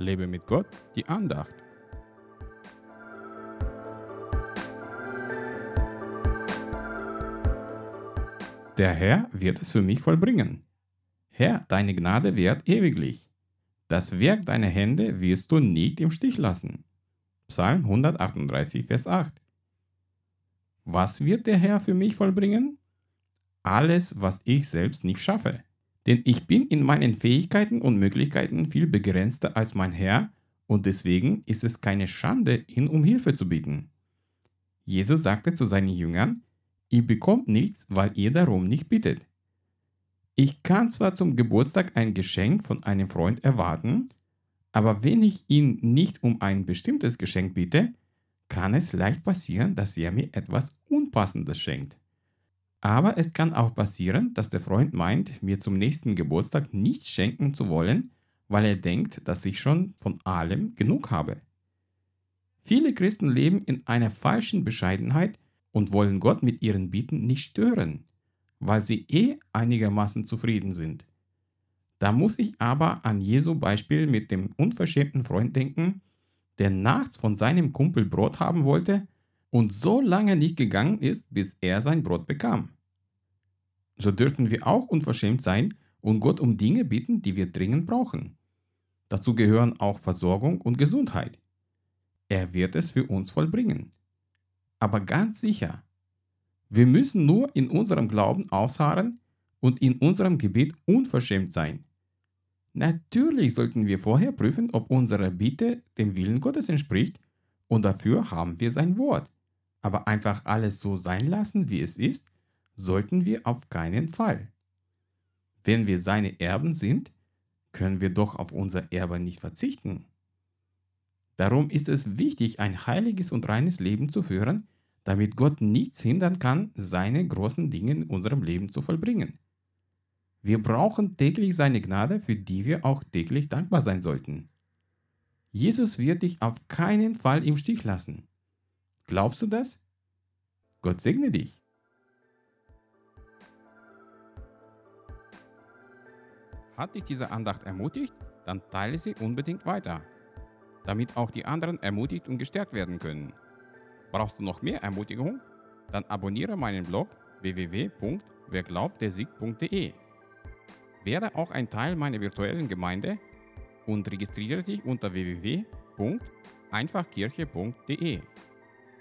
Lebe mit Gott, die Andacht. Der Herr wird es für mich vollbringen. Herr, deine Gnade währt ewiglich. Das Werk deiner Hände wirst du nicht im Stich lassen. Psalm 138, Vers 8. Was wird der Herr für mich vollbringen? Alles, was ich selbst nicht schaffe. Denn ich bin in meinen Fähigkeiten und Möglichkeiten viel begrenzter als mein Herr und deswegen ist es keine Schande, ihn um Hilfe zu bitten. Jesus sagte zu seinen Jüngern, ihr bekommt nichts, weil ihr darum nicht bittet. Ich kann zwar zum Geburtstag ein Geschenk von einem Freund erwarten, aber wenn ich ihn nicht um ein bestimmtes Geschenk bitte, kann es leicht passieren, dass er mir etwas Unpassendes schenkt. Aber es kann auch passieren, dass der Freund meint, mir zum nächsten Geburtstag nichts schenken zu wollen, weil er denkt, dass ich schon von allem genug habe. Viele Christen leben in einer falschen Bescheidenheit und wollen Gott mit ihren Bieten nicht stören, weil sie eh einigermaßen zufrieden sind. Da muss ich aber an Jesu Beispiel mit dem unverschämten Freund denken, der nachts von seinem Kumpel Brot haben wollte und so lange nicht gegangen ist, bis er sein Brot bekam. So dürfen wir auch unverschämt sein und Gott um Dinge bitten, die wir dringend brauchen. Dazu gehören auch Versorgung und Gesundheit. Er wird es für uns vollbringen. Aber ganz sicher, wir müssen nur in unserem Glauben ausharren und in unserem Gebet unverschämt sein. Natürlich sollten wir vorher prüfen, ob unsere Bitte dem Willen Gottes entspricht und dafür haben wir sein Wort. Aber einfach alles so sein lassen, wie es ist, sollten wir auf keinen Fall. Wenn wir seine Erben sind, können wir doch auf unser Erbe nicht verzichten. Darum ist es wichtig, ein heiliges und reines Leben zu führen, damit Gott nichts hindern kann, seine großen Dinge in unserem Leben zu vollbringen. Wir brauchen täglich seine Gnade, für die wir auch täglich dankbar sein sollten. Jesus wird dich auf keinen Fall im Stich lassen. Glaubst du das? Gott segne dich. Hat dich diese Andacht ermutigt? Dann teile sie unbedingt weiter, damit auch die anderen ermutigt und gestärkt werden können. Brauchst du noch mehr Ermutigung? Dann abonniere meinen Blog www.werglaubtersieg.de. Werde auch ein Teil meiner virtuellen Gemeinde und registriere dich unter www.einfachkirche.de.